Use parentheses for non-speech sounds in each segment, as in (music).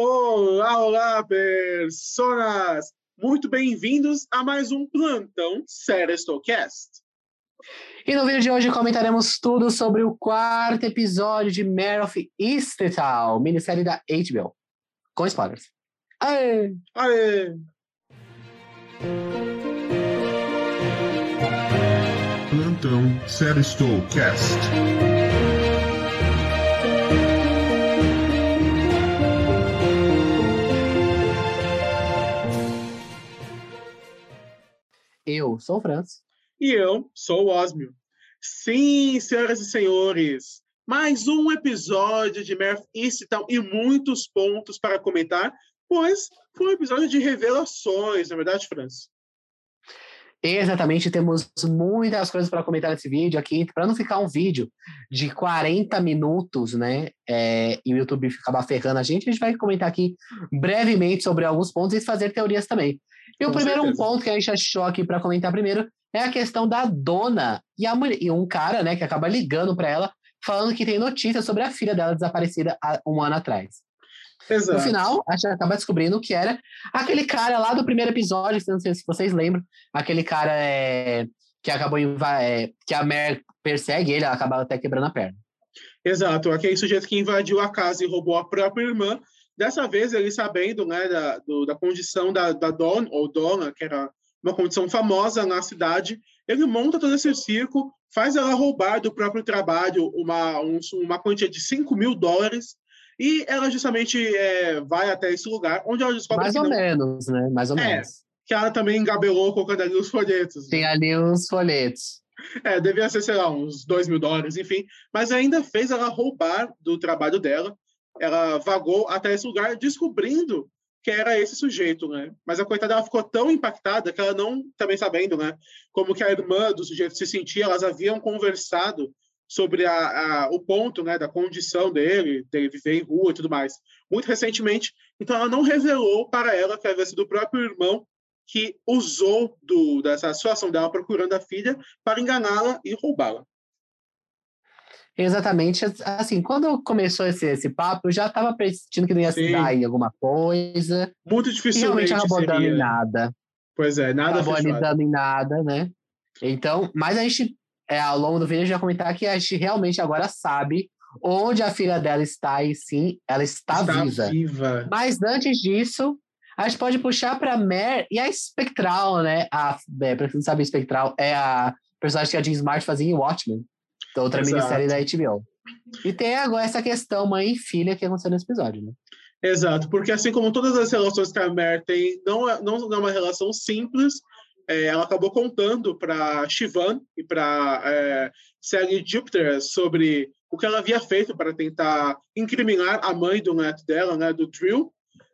Olá, olá, personas! Muito bem-vindos a mais um plantão Serestocast. E no vídeo de hoje comentaremos tudo sobre o quarto episódio de Mare of Easttown, minissérie da HBO. Com spoilers. Aê! Aê! Plantão Serestocast. Eu sou o Franz. E eu sou o Osmio. Sim, senhoras e senhores, mais um episódio de of Easttown e muitos pontos para comentar, pois foi um episódio de revelações, na é verdade, Franz? Exatamente, temos muitas coisas para comentar nesse vídeo aqui, para não ficar um vídeo de 40 minutos, né? É, e o YouTube acabar ferrando a gente, a gente vai comentar aqui brevemente sobre alguns pontos e fazer teorias também. E Com o primeiro um ponto que a gente achou aqui para comentar primeiro é a questão da dona e, a mulher, e um cara, né, que acaba ligando para ela, falando que tem notícias sobre a filha dela desaparecida há um ano atrás. Exato. No final, a gente acaba descobrindo que era aquele cara lá do primeiro episódio, não sei se vocês lembram, aquele cara é, que acabou é, que a Mer persegue ele, ela acaba até quebrando a perna. Exato, aquele sujeito que invadiu a casa e roubou a própria irmã. Dessa vez, ele sabendo né, da, do, da condição da, da Don, ou Dona, que era uma condição famosa na cidade, ele monta todo esse circo, faz ela roubar do próprio trabalho uma, um, uma quantia de 5 mil dólares e ela justamente é, vai até esse lugar, onde ela descobre Mais ou não... menos, né? Mais ou é, menos. Que ela também engabelou colocando ali os folhetos. Tem ali uns folhetos. É, devia ser, sei lá, uns dois mil dólares, enfim. Mas ainda fez ela roubar do trabalho dela. Ela vagou até esse lugar, descobrindo que era esse sujeito, né? Mas a coitada ela ficou tão impactada que ela não, também sabendo, né? Como que a irmã do sujeito se sentia, elas haviam conversado sobre a, a, o ponto né, da condição dele, dele viver em rua e tudo mais, muito recentemente. Então, ela não revelou para ela que havia sido o próprio irmão que usou do, dessa situação dela procurando a filha para enganá-la e roubá-la. Exatamente. Assim, quando começou esse, esse papo, eu já estava percebendo que não ia se dar em alguma coisa. Muito dificilmente. E realmente acabou dando em nada. Pois é, nada Acabou ali dando em nada, né? Então, mas a gente é, ao longo do vídeo, a gente vai comentar que a gente realmente agora sabe onde a filha dela está e sim, ela está, está viva. viva. Mas antes disso, a gente pode puxar para Mer e a Spectral, né? A, é, pra quem não sabe, Spectral é a personagem que a Jean Smart fazia em Watchmen, então outra Exato. minissérie da HBO. E tem agora essa questão mãe e filha que aconteceu nesse episódio, né? Exato, porque assim como todas as relações que a Mer tem, não é, não é uma relação simples, é, ela acabou contando para Shivan e para é, Sally Jupiter sobre o que ela havia feito para tentar incriminar a mãe do neto dela, né, do Drill.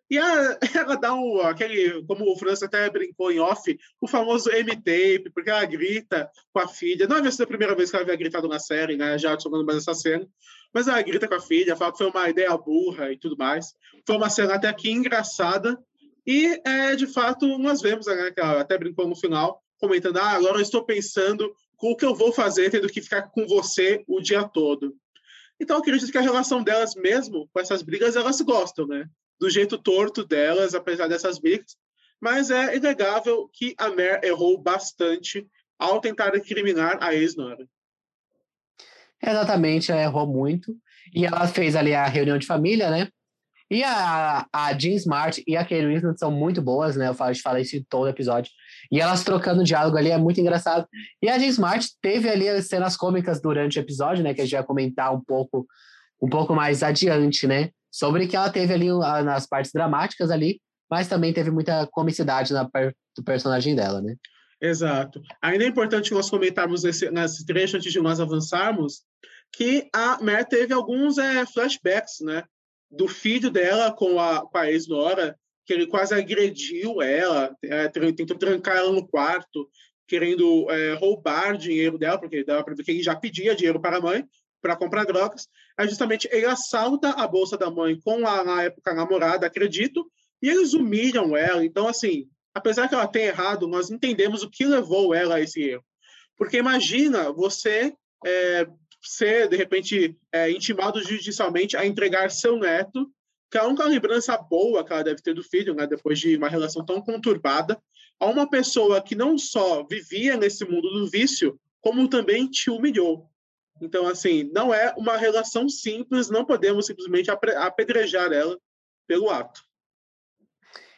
E a, (laughs) ela dá um, aquele, como o França até brincou em off, o famoso M-tape, porque ela grita com a filha. Não havia sido a primeira vez que ela havia gritado na série, né, já somando mais essa cena. Mas ela grita com a filha, fala que foi uma ideia burra e tudo mais. Foi uma cena até aqui engraçada, e, é, de fato, nós vemos, né, que ela até brincou no final, comentando: ah, agora eu estou pensando com o que eu vou fazer tendo que ficar com você o dia todo. Então, eu acredito que a relação delas, mesmo com essas brigas, elas gostam, né? Do jeito torto delas, apesar dessas brigas. Mas é inegável que a Mer errou bastante ao tentar incriminar a ex-nora. Exatamente, ela errou muito. E ela fez ali a reunião de família, né? E a, a Jean Smart e a Kate Winslet são muito boas, né? Eu falo, falo isso em todo episódio. E elas trocando diálogo ali é muito engraçado. E a Jean Smart teve ali as cenas cômicas durante o episódio, né? Que a gente vai comentar um pouco, um pouco mais adiante, né? Sobre que ela teve ali nas partes dramáticas ali, mas também teve muita comicidade na do personagem dela, né? Exato. Ainda é importante nós comentarmos nesse, nesse trecho, antes de nós avançarmos, que a Mer teve alguns é, flashbacks, né? Do filho dela com a, com a ex-nora, que ele quase agrediu ela, é, tentou trancar ela no quarto, querendo é, roubar dinheiro dela, porque dava ele já pedia dinheiro para a mãe para comprar drogas. Aí, justamente, ele assalta a bolsa da mãe com a, na época, a namorada, acredito, e eles humilham ela. Então, assim, apesar que ela tenha errado, nós entendemos o que levou ela a esse erro. Porque imagina você é, ser, de repente, é, intimado judicialmente a entregar seu neto, que a única lembrança boa que ela deve ter do filho, né, depois de uma relação tão conturbada, a uma pessoa que não só vivia nesse mundo do vício, como também te humilhou. Então, assim, não é uma relação simples, não podemos simplesmente apedrejar ela pelo ato.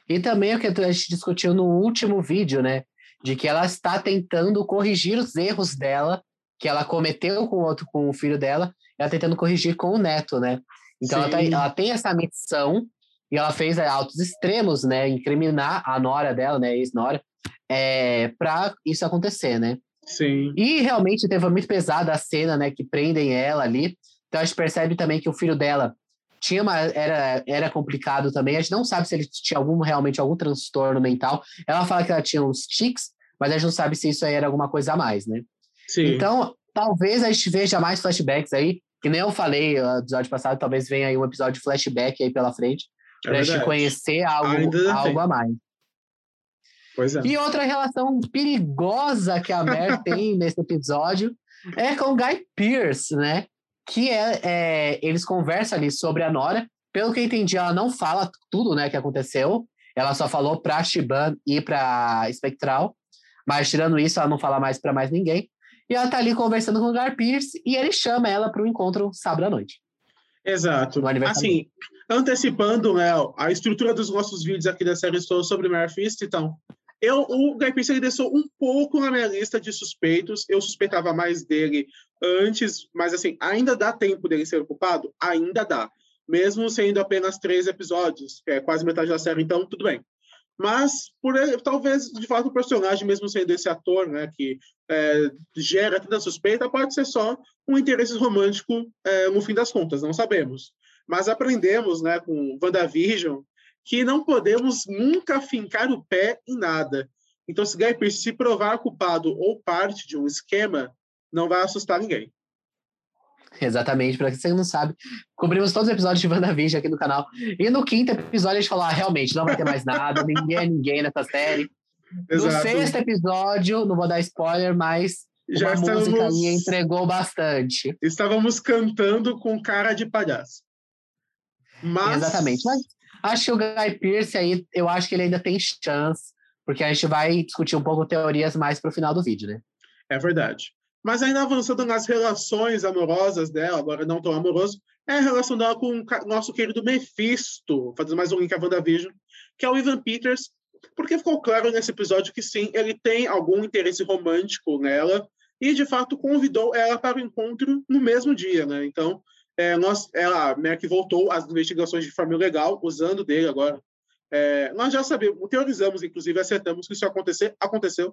E também o que a gente discutiu no último vídeo, né? De que ela está tentando corrigir os erros dela, que ela cometeu com o outro, com o filho dela, ela tentando corrigir com o neto, né? Então ela, tá, ela, tem essa missão e ela fez é, altos extremos, né? Incriminar a nora dela, né? Ex-nora, é, para isso acontecer, né? Sim. E realmente teve muito pesada a cena, né? Que prendem ela ali. Então a gente percebe também que o filho dela tinha uma, era, era complicado também. A gente não sabe se ele tinha algum, realmente algum transtorno mental. Ela fala que ela tinha uns tics, mas a gente não sabe se isso aí era alguma coisa a mais, né? Sim. Então, talvez a gente veja mais flashbacks aí, que nem eu falei no episódio passado, talvez venha aí um episódio de flashback aí pela frente, é pra gente conhecer algo, algo a mais. Pois é. E outra relação perigosa que a Mer (laughs) tem nesse episódio é com o Guy Pearce, né? Que é, é, eles conversam ali sobre a Nora. Pelo que eu entendi, ela não fala tudo, né, que aconteceu. Ela só falou pra Shiban e pra Spectral. Mas tirando isso, ela não fala mais para mais ninguém. E ela tá ali conversando com o Gar Pierce e ele chama ela para o encontro sábado à noite. Exato. Assim, antecipando, né, a estrutura dos nossos vídeos aqui da série Estou sobre Fist, então, eu, o Guy Pearce ele desceu um pouco na minha lista de suspeitos. Eu suspeitava mais dele antes, mas assim, ainda dá tempo dele ser ocupado? Ainda dá. Mesmo sendo apenas três episódios, que é quase metade da série, então tudo bem. Mas, por talvez, de fato, o personagem, mesmo sendo esse ator, né, que é, gera tanta suspeita, pode ser só um interesse romântico é, no fim das contas, não sabemos. Mas aprendemos, né, com WandaVision, que não podemos nunca fincar o pé em nada. Então, se Guy Pearce se provar culpado ou parte de um esquema, não vai assustar ninguém. Exatamente, para quem você não sabe, cobrimos todos os episódios de WandaVision aqui no canal. E no quinto episódio a gente falou: ah, realmente, não vai ter mais nada, ninguém é ninguém nessa série. Exato. No sexto episódio, não vou dar spoiler, mas Já estamos... música ali entregou bastante. Estávamos cantando com cara de palhaço. Mas... Exatamente, mas acho que o Guy Pearce aí, eu acho que ele ainda tem chance, porque a gente vai discutir um pouco teorias mais para o final do vídeo, né? É verdade. Mas ainda avançando nas relações amorosas dela, agora não tão amoroso, é a relação dela com o nosso querido Mephisto, fazendo mais um link a WandaVision, que é o Ivan Peters, porque ficou claro nesse episódio que sim, ele tem algum interesse romântico nela, e de fato convidou ela para o encontro no mesmo dia, né? Então, é, nós, ela que voltou às investigações de forma legal, usando dele agora. É, nós já sabemos, teorizamos, inclusive, acertamos que isso acontecer, aconteceu.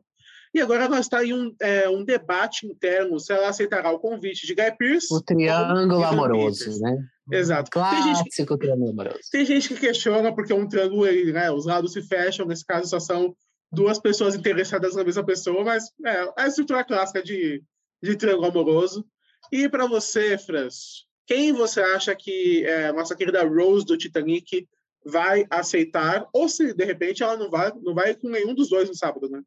E agora nós está em um, é, um debate interno se ela aceitará o convite de Guy Pearce. O triângulo amoroso, Peters. né? Exato. Clássico tem gente, triângulo amoroso. Tem gente que questiona porque um triângulo, né, os lados se fecham, nesse caso só são duas pessoas interessadas na mesma pessoa, mas é, é a estrutura clássica de, de triângulo amoroso. E para você, Frans, quem você acha que é, a nossa querida Rose do Titanic vai aceitar? Ou se, de repente, ela não vai, não vai com nenhum dos dois no sábado, né?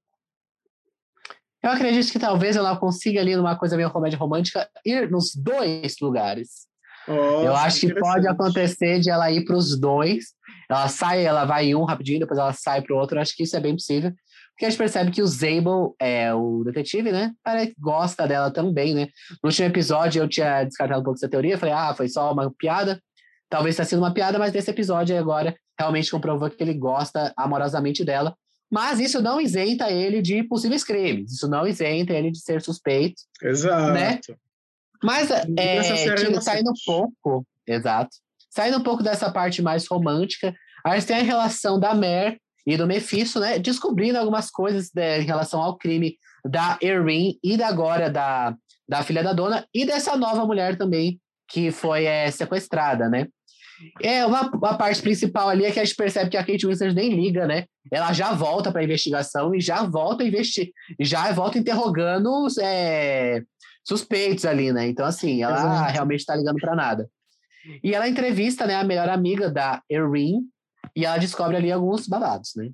Eu acredito que talvez ela consiga ali numa coisa meio comédia romântica ir nos dois lugares. Nossa, eu acho que pode acontecer de ela ir para os dois. Ela sai, ela vai em um rapidinho, depois ela sai para o outro. Eu acho que isso é bem possível. Porque a gente percebe que o Zabel, é, o detetive, né? Parece que gosta dela também, né? No último episódio eu tinha descartado um pouco essa teoria. Falei, ah, foi só uma piada. Talvez tenha sido uma piada, mas nesse episódio agora realmente comprovou que ele gosta amorosamente dela. Mas isso não isenta ele de possíveis crimes, isso não isenta ele de ser suspeito. Exato. Né? Mas é, saindo um pouco, exato, saindo um pouco dessa parte mais romântica, a gente tem a relação da Mer e do Mephisto, né, descobrindo algumas coisas né, em relação ao crime da Erin e da agora da, da filha da dona e dessa nova mulher também que foi é, sequestrada, né? É, uma, uma parte principal ali é que a gente percebe que a Kate Winslet nem liga, né? Ela já volta para a investigação e já volta a investir, já volta interrogando é, suspeitos ali, né? Então, assim, ela realmente está ligando para nada. E ela entrevista, né, a melhor amiga da Erin e ela descobre ali alguns babados, né?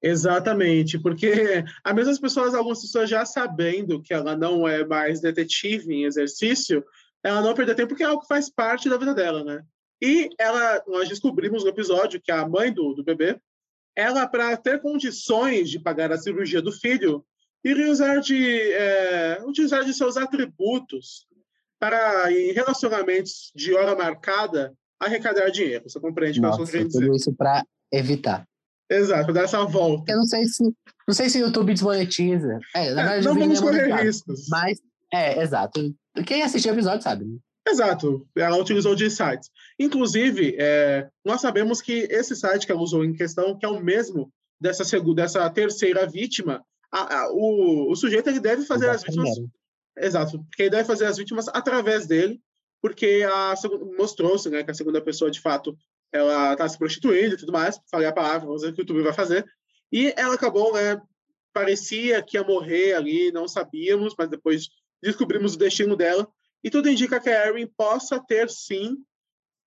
Exatamente, porque as mesmas pessoas, algumas pessoas já sabendo que ela não é mais detetive em exercício, ela não perde tempo porque é algo que faz parte da vida dela, né? E ela, nós descobrimos no episódio que a mãe do, do bebê, ela, para ter condições de pagar a cirurgia do filho, iria usar de, é, utilizar de seus atributos para, em relacionamentos de hora marcada, arrecadar dinheiro. Você compreende o que eu estou querendo dizer? Tudo isso para evitar. Exato, para dar essa volta. Eu não sei se não sei se o YouTube desmonetiza. É, na É, verdade, não vídeo vamos é correr riscos. Mas, é, exato. Quem assistiu o episódio sabe. Exato, ela utilizou de sites. Inclusive, é, nós sabemos que esse site que ela usou em questão, que é o mesmo dessa, segunda, dessa terceira vítima, a- a- o, o sujeito ele deve fazer as vítimas. Exato, porque ele deve fazer as vítimas através dele, porque mostrou-se né, que a segunda pessoa, de fato, ela está se prostituindo e tudo mais, falei a palavra, vamos ver o que o YouTube vai fazer. E ela acabou, né, parecia que ia morrer ali, não sabíamos, mas depois descobrimos o destino dela. E tudo indica que a Erin possa ter, sim,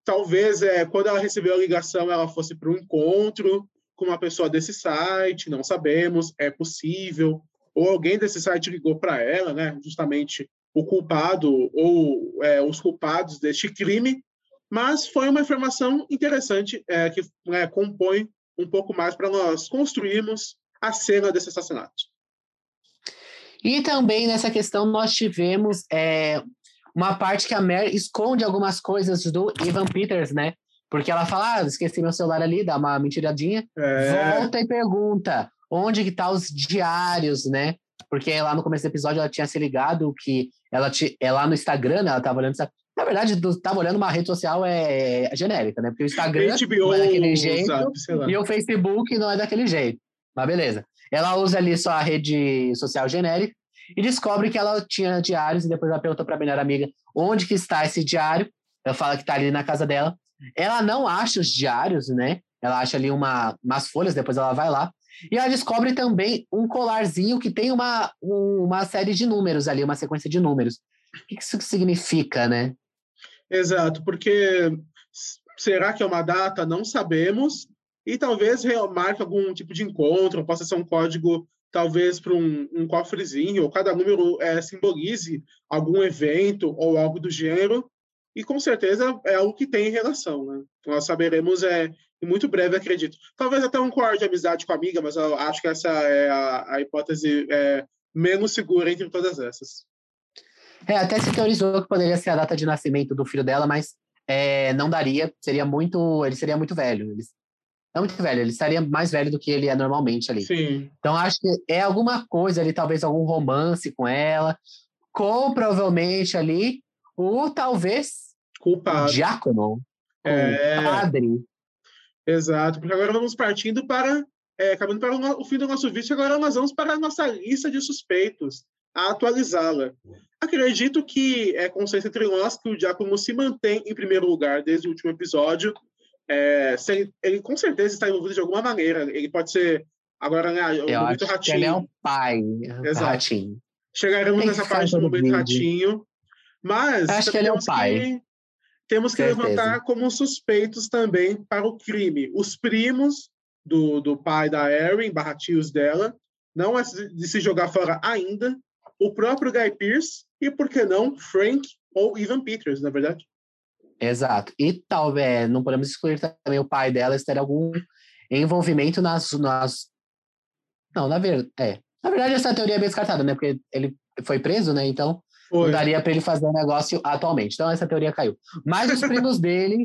talvez, é, quando ela recebeu a ligação, ela fosse para um encontro com uma pessoa desse site, não sabemos, é possível. Ou alguém desse site ligou para ela, né, justamente o culpado ou é, os culpados deste crime, mas foi uma informação interessante é, que né, compõe um pouco mais para nós construirmos a cena desse assassinato. E também nessa questão nós tivemos é, uma parte que a Mary esconde algumas coisas do Ivan Peters, né? Porque ela fala, ah, esqueci meu celular ali, dá uma mentiradinha, É, volta e pergunta onde que tá os diários, né? Porque lá no começo do episódio ela tinha se ligado que ela, ti, é lá no Instagram, né, ela tava olhando... Na verdade, do- tava olhando uma rede social é, genérica, né? Porque o Instagram HBO, não é daquele jeito lá. e o Facebook não é daquele jeito. Mas beleza. Ela usa ali só a rede social genérica e descobre que ela tinha diários e depois ela perguntou para a melhor amiga onde que está esse diário. Ela fala que está ali na casa dela. Ela não acha os diários, né? Ela acha ali uma, umas folhas, depois ela vai lá. E ela descobre também um colarzinho que tem uma, um- uma série de números ali, uma sequência de números. O que isso significa, né? Exato, porque será que é uma data? Não sabemos. E talvez marque algum tipo de encontro, possa ser um código, talvez para um, um cofrezinho, ou cada número é, simbolize algum evento ou algo do gênero. E com certeza é algo que tem relação, né? Nós saberemos é, em muito breve, acredito. Talvez até um código de amizade com a amiga, mas eu acho que essa é a, a hipótese é, menos segura entre todas essas. É, até se teorizou que poderia ser a data de nascimento do filho dela, mas é, não daria, seria muito, ele seria muito velho. Não muito velho, ele estaria mais velho do que ele é normalmente ali. Sim. Então acho que é alguma coisa ali, talvez algum romance com ela, com provavelmente ali o talvez Culpado. diácono, o É. padre. Exato, porque agora vamos partindo para, é, caminhando para o, fim do nosso vídeo, agora nós vamos para a nossa lista de suspeitos, a atualizá-la. Acredito que é consenso entre nós que o Giacomo se mantém em primeiro lugar desde o último episódio. É, ele, ele com certeza está envolvido de alguma maneira. Ele pode ser, agora, né, o Eu momento que ele é ratinho. o pai, Exato. ratinho. Chegaremos nessa parte do momento vídeo. ratinho. Mas Acho que ele é temos pai. que- temos que Certeza. levantar como suspeitos também para o crime. Os primos do, do pai da Erin, barra tios dela, não é de se jogar fora ainda. O próprio Guy Pearce e, por que não, Frank ou Ivan Peters, na verdade. Exato. E talvez não podemos excluir também o pai dela ter algum envolvimento nas. nas... Não, na verdade. É. Na verdade, essa teoria é bem descartada, né? Porque ele foi preso, né? Então não Foi. daria para ele fazer um negócio atualmente. Então essa teoria caiu. Mas os primos dele,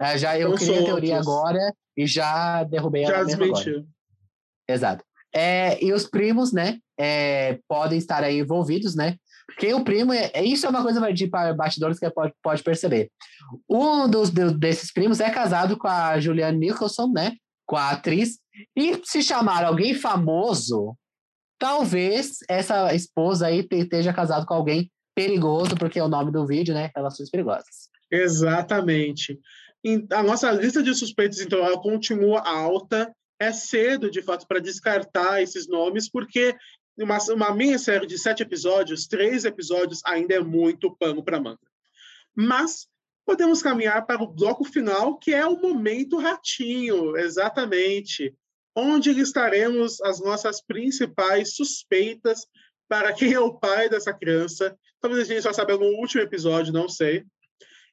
é, já eu criei a teoria soltos. agora e já derrubei Já ela agora. desmentiu. Exato. É, e os primos, né, é, podem estar aí envolvidos, né? Porque o primo, é, é- isso é uma coisa de bastidores que pode, pode perceber. Um dos do- desses primos é casado com a Julianne Nicholson, né? Com a atriz. E se chamar alguém famoso, talvez essa esposa aí te- esteja casado com alguém perigoso, porque é o nome do vídeo, né? Relações perigosas. Exatamente. A nossa lista de suspeitos, então, ela continua alta. É cedo, de fato, para descartar esses nomes, porque uma, uma minissérie de sete episódios, três episódios, ainda é muito pano para manga. Mas podemos caminhar para o bloco final, que é o momento ratinho, exatamente, onde listaremos as nossas principais suspeitas para quem é o pai dessa criança. Talvez a gente só saiba no último episódio, não sei.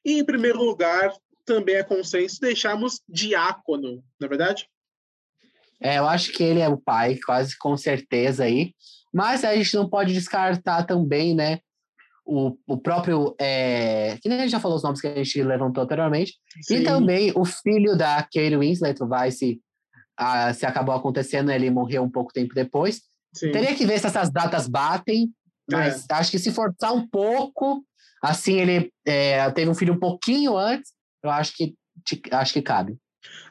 E, em primeiro lugar, também é consenso deixarmos diácono, não é verdade? É, eu acho que ele é o pai, quase com certeza aí. Mas a gente não pode descartar também, né? O, o próprio. É, que nem a gente já falou os nomes que a gente levantou anteriormente. Sim. E também o filho da Kate Winslet, vai se, a, se acabou acontecendo, ele morreu um pouco tempo depois. Sim. Teria que ver se essas datas batem, mas é. acho que se forçar um pouco, assim, ele é, teve um filho um pouquinho antes, eu acho que, acho que cabe.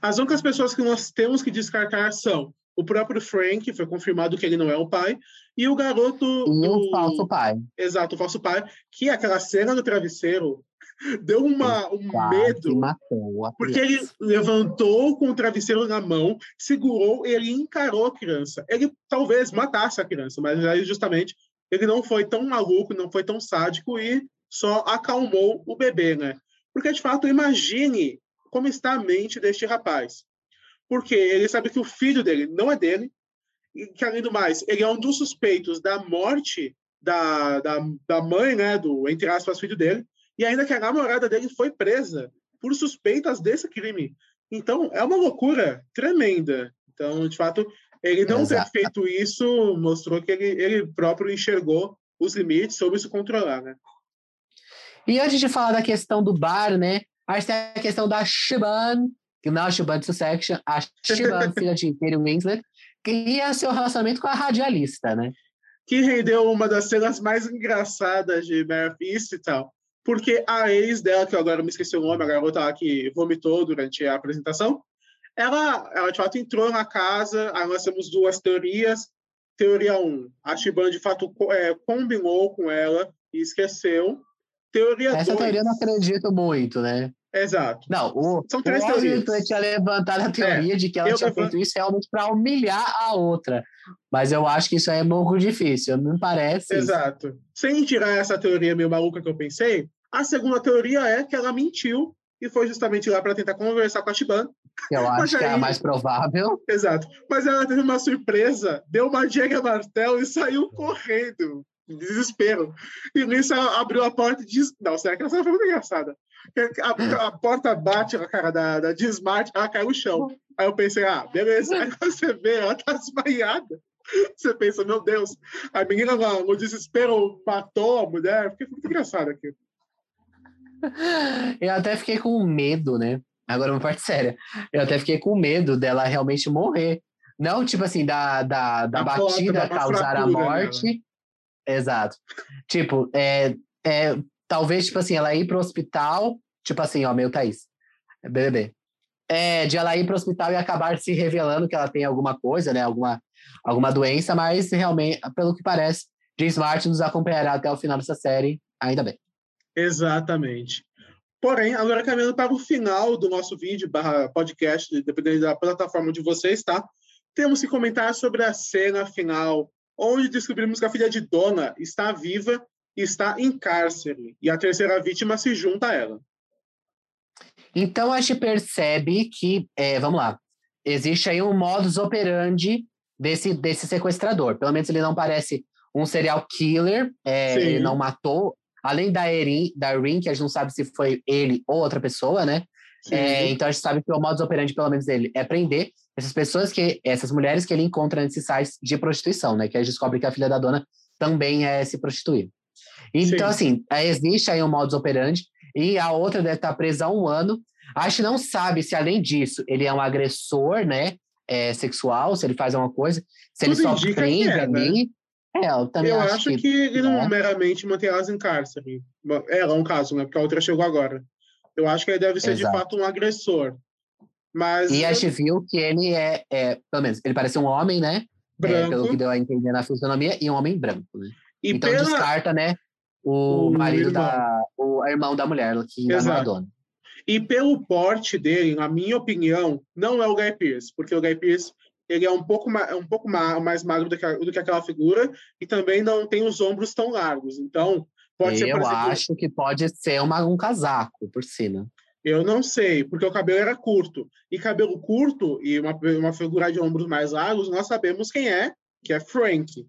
As únicas pessoas que nós temos que descartar são o próprio Frank, foi confirmado que ele não é o pai, e o garoto. E do... o falso pai. Exato, o falso pai, que aquela cena do travesseiro (laughs) deu uma, um medo. porque ele levantou com o travesseiro na mão, segurou, ele encarou a criança. Ele talvez matasse a criança, mas aí justamente ele não foi tão maluco, não foi tão sádico e só acalmou o bebê, né? Porque de fato, imagine como está a mente deste rapaz. Porque ele sabe que o filho dele não é dele, e que, além do mais, ele é um dos suspeitos da morte da, da, da mãe, né, do, entre aspas, filho dele, e ainda que a namorada dele foi presa por suspeitas desse crime. Então, é uma loucura tremenda. Então, de fato, ele não Exato. ter feito isso mostrou que ele, ele próprio enxergou os limites, soube se controlar, né? E antes de falar da questão do bar, né? Aí tem a questão da Shiban, que não é a Shiban de a Shiban, filha de Kate Winslet, que ia seu relacionamento com a radialista, né? Que rendeu uma das cenas mais engraçadas de Mare e tal. Porque a ex dela, que eu agora me esqueci o nome, a garota lá que vomitou durante a apresentação, ela, ela de fato entrou na casa, aí nós temos duas teorias. Teoria 1, um, a Shiban de fato é, combinou com ela e esqueceu. Teoria Essa dois, teoria eu não acredito muito, né? Exato. Não, o, São três o teorias. tinha levantado a teoria é, de que ela tinha feito isso realmente para humilhar a outra. Mas eu acho que isso aí é muito difícil, não me parece. Exato. Isso. Sem tirar essa teoria meio maluca que eu pensei, a segunda teoria é que ela mentiu e foi justamente lá para tentar conversar com a Shiban. Eu (laughs) acho aí, que é a mais provável. Exato. Mas ela teve uma surpresa, deu uma Jagger Martel e saiu correndo desespero. E nisso ela abriu a porta e disse: Não, será que essa foi muito engraçada? A, a, porta bate na cara da, da Dismart, ela cai no chão. Aí eu pensei: Ah, beleza. Aí você vê, ela tá desmaiada. Você pensa: Meu Deus, a menina no desespero matou a mulher. Fiquei muito engraçado aqui. Eu até fiquei com medo, né? Agora uma parte séria. Eu até fiquei com medo dela realmente morrer. Não, tipo assim, da, da, da batida causar a morte, nela. Exato. Tipo, é, é, talvez, tipo assim, ela ir pro hospital, tipo assim, ó, meu Thaís, BBB. É, de ela ir pro hospital e acabar se revelando que ela tem alguma coisa, né, alguma, alguma doença, mas realmente, pelo que parece, James Martin nos acompanhará até o final dessa série, ainda bem. Exatamente. Porém, agora caminhando para o final do nosso vídeo, barra podcast, dependendo da plataforma de vocês, tá? Temos que comentar sobre a cena final onde descobrimos que a filha de Dona está viva e está em cárcere, e a terceira vítima se junta a ela. Então a gente percebe que, é, vamos lá, existe aí um modus operandi desse, desse sequestrador. Pelo menos ele não parece um serial killer, é, ele não matou, além da Erin, da Erin, que a gente não sabe se foi ele ou outra pessoa, né? É, então a gente sabe que o modus operandi, pelo menos dele, é prender essas pessoas que, essas mulheres que ele encontra nesses sites de prostituição, né? Que a gente descobre que a filha da dona também é se prostituir. Então, Sim. assim, existe aí um modus operandi e a outra deve estar presa há um ano. A gente não sabe se, além disso, ele é um agressor, né? É, sexual, se ele faz alguma coisa, se Tudo ele só prende é, ali. Né? É, eu também eu acho, acho que, que, ele não é. meramente mantém elas em cárcere. Ela é um caso, né? Porque a outra chegou agora. Eu acho que ele deve ser, Exato. de fato, um agressor. Mas... E a gente viu que ele é, é, pelo menos, ele parece um homem, né? É, pelo que deu a entender na fisionomia, e um homem branco, né? E então pela... descarta, né? O, o marido irmão. da. O irmão da mulher, que é a dona. E pelo porte dele, na minha opinião, não é o Guy Pearce, porque o Guy Pearce ele é um pouco, mais, um pouco mais magro do que, do que aquela figura e também não tem os ombros tão largos. Então, pode Eu ser. Eu acho que pode ser uma, um casaco por cima. Eu não sei, porque o cabelo era curto. E cabelo curto e uma, uma figura de ombros mais largos, nós sabemos quem é, que é Frank.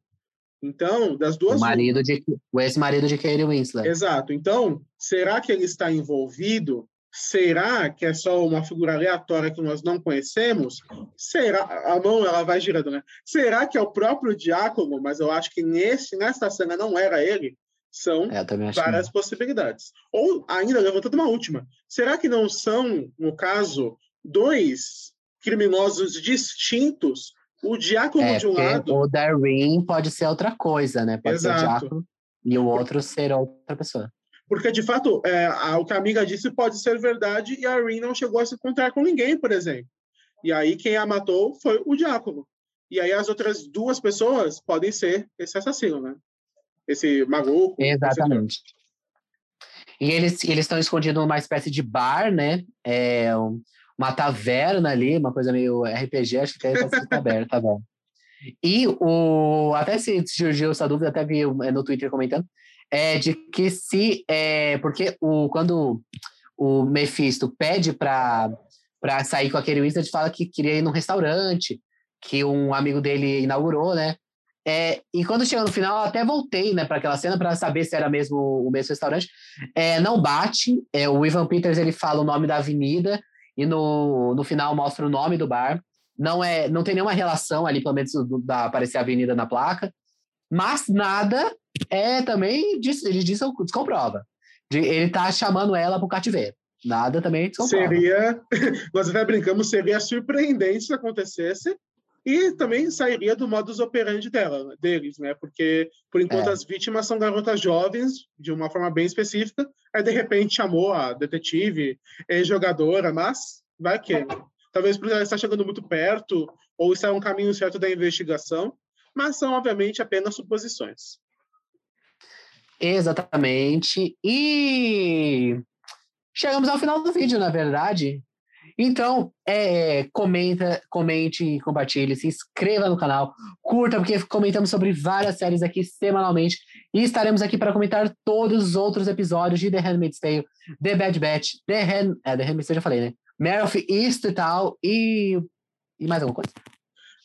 Então, das duas. O marido de, o ex-marido de Kate Winslet. Exato. Então, será que ele está envolvido Será que é só uma figura aleatória que nós não conhecemos? Será a mão ela vai girando, né? Será que é o próprio Diácono? Mas eu acho que nesse nesta cena não era ele. São É, várias possibilidades. Ou ainda levantando uma última. Será que não são, no caso, dois criminosos distintos? O Diácono É, de um lado, o Darwin pode ser outra coisa, né? Pode ser o Exato. Diácono e o outro ser outra pessoa. porque de fato é, a- o que a amiga disse pode ser verdade e a Rin não chegou a se encontrar com ninguém, por exemplo. E aí quem a matou foi o Diácono. E aí as outras duas pessoas podem ser esse assassino, né? Esse maluco. Exatamente. E eles eles estão escondidos numa espécie de bar, né? É um- uma taverna ali, uma coisa meio RPG, acho que é essa (laughs) aberta, tá bom. E o até se surgiu essa dúvida, até vi é, no Twitter comentando, é de que se é porque o quando o Mephisto pede para para sair com aquele Wizard, fala que queria ir num restaurante que um amigo dele inaugurou, né? É, e quando chega no final, eu até voltei, né, para aquela cena para saber se era mesmo o mesmo restaurante. É, não bate. É, o Ivan Peters ele fala o nome da avenida e no, no final mostra o nome do bar. Não é, não tem nenhuma relação ali, pelo menos da aparecer a avenida na placa. Mas nada é também diz, ele diz, descomprova. De- ele tá chamando ela pro cativeiro. Nada também descomprova. Seria, (laughs) nós até brincamos, seria surpreendente se acontecesse e também sairia do modus operandi dela, deles, né? Porque, por enquanto, É. as vítimas são garotas jovens, de uma forma bem específica, aí, de repente, chamou a detetive, jogadora, mas vai que... Talvez por ela estar chegando muito perto, ou estar um caminho certo da investigação, mas são, obviamente, apenas suposições. Exatamente. E chegamos ao final do vídeo, na verdade. Então, é, comenta, comente, compartilhe, se inscreva no canal, curta, porque comentamos sobre várias séries aqui semanalmente. E estaremos aqui para comentar todos os outros episódios de The Handmaid's Tale, The Bad Batch, The, Hand, é, The Handmaid's Tale, já falei, né? Mare of East e tal, e, e mais alguma coisa.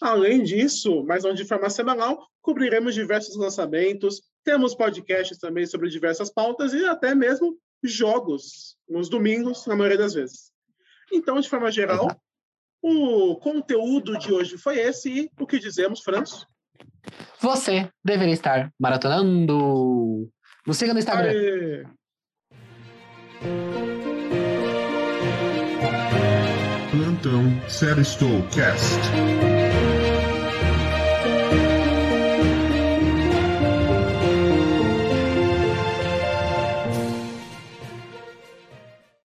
Além disso, mas não de forma semanal, cobriremos diversos lançamentos, temos podcasts também sobre diversas pautas e até mesmo jogos nos domingos, na maioria das vezes. Então, de forma geral, Exato. o conteúdo de hoje foi esse e o que dizemos, Franço? Você deveria estar maratonando. Nos siga no Instagram. Aê! Plantão Série Cast.